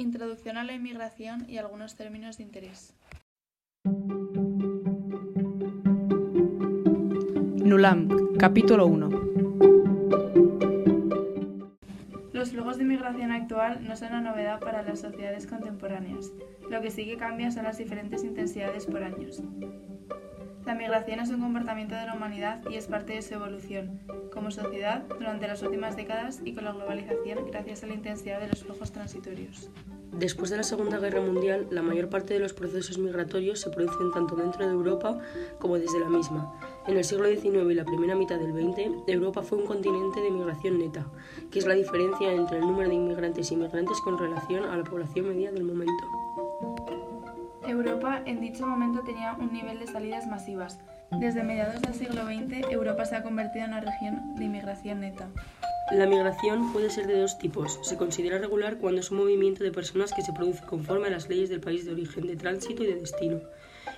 Introducción a la inmigración y algunos términos de interés. NULAM, capítulo 1. Los flujos de inmigración actual no son una novedad para las sociedades contemporáneas. Lo que sí que cambia son las diferentes intensidades por años. La migración es un comportamiento de la humanidad y es parte de su evolución como sociedad durante las últimas décadas y con la globalización gracias a la intensidad de los flujos transitorios. Después de la Segunda Guerra Mundial, la mayor parte de los procesos migratorios se producen tanto dentro de Europa como desde la misma. En el siglo XIX y la primera mitad del XX, Europa fue un continente de migración neta, que es la diferencia entre el número de inmigrantes y inmigrantes con relación a la población media del momento. Europa en dicho momento tenía un nivel de salidas masivas. Desde mediados del siglo XX, Europa se ha convertido en una región de inmigración neta. La migración puede ser de dos tipos. Se considera regular cuando es un movimiento de personas que se produce conforme a las leyes del país de origen, de tránsito y de destino.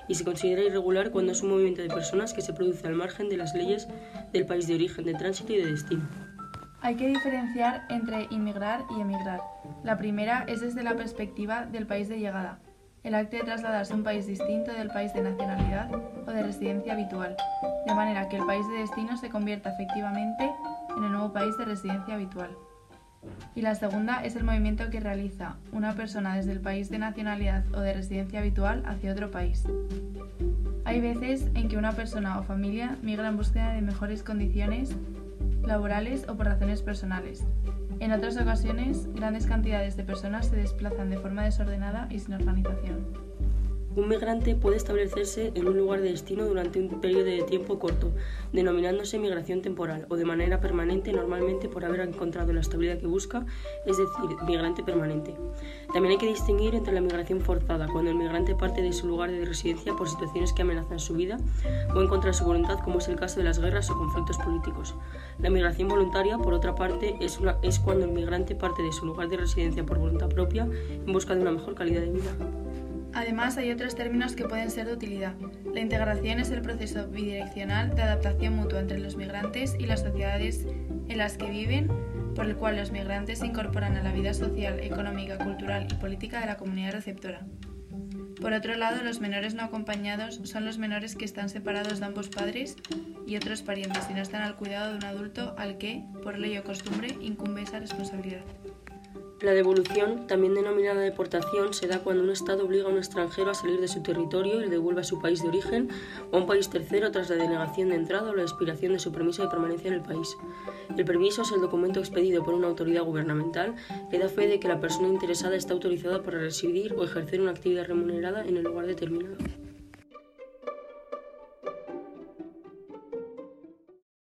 Y se considera irregular cuando es un movimiento de personas que se produce al margen de las leyes del país de origen, de tránsito y de destino. Hay que diferenciar entre inmigrar y emigrar. La primera es desde la perspectiva del país de llegada, el acto de trasladarse a un país distinto del país de nacionalidad o de residencia habitual, de manera que el país de destino se convierta efectivamente en el nuevo país de residencia habitual. Y la segunda es el movimiento que realiza una persona desde el país de nacionalidad o de residencia habitual hacia otro país. Hay veces en que una persona o familia migra en búsqueda de mejores condiciones laborales o por razones personales, en otras ocasiones, grandes cantidades de personas se desplazan de forma desordenada y sin organización. Un migrante puede establecerse en un lugar de destino durante un periodo de tiempo corto, denominándose migración temporal, o de manera permanente, normalmente por haber encontrado la estabilidad que busca, es decir, migrante permanente. También hay que distinguir entre la migración forzada, cuando el migrante parte de su lugar de residencia por situaciones que amenazan su vida o en contra de su voluntad, como es el caso de las guerras o conflictos políticos. La migración voluntaria, por otra parte, es, es cuando el migrante parte de su lugar de residencia por voluntad propia en busca de una mejor calidad de vida. Además, hay otros términos que pueden ser de utilidad. La integración es el proceso bidireccional de adaptación mutua entre los migrantes y las sociedades en las que viven, por el cual los migrantes se incorporan a la vida social, económica, cultural y política de la comunidad receptora. Por otro lado, los menores no acompañados son los menores que están separados de ambos padres y otros parientes y no están al cuidado de un adulto al que, por ley o costumbre, incumbe esa responsabilidad. La devolución, también denominada deportación, se da cuando un Estado obliga a un extranjero a salir de su territorio y le devuelve a su país de origen o a un país tercero tras la denegación de entrada o la expiración de su permiso de permanencia en el país. El permiso es el documento expedido por una autoridad gubernamental que da fe de que la persona interesada está autorizada para residir o ejercer una actividad remunerada en el lugar determinado.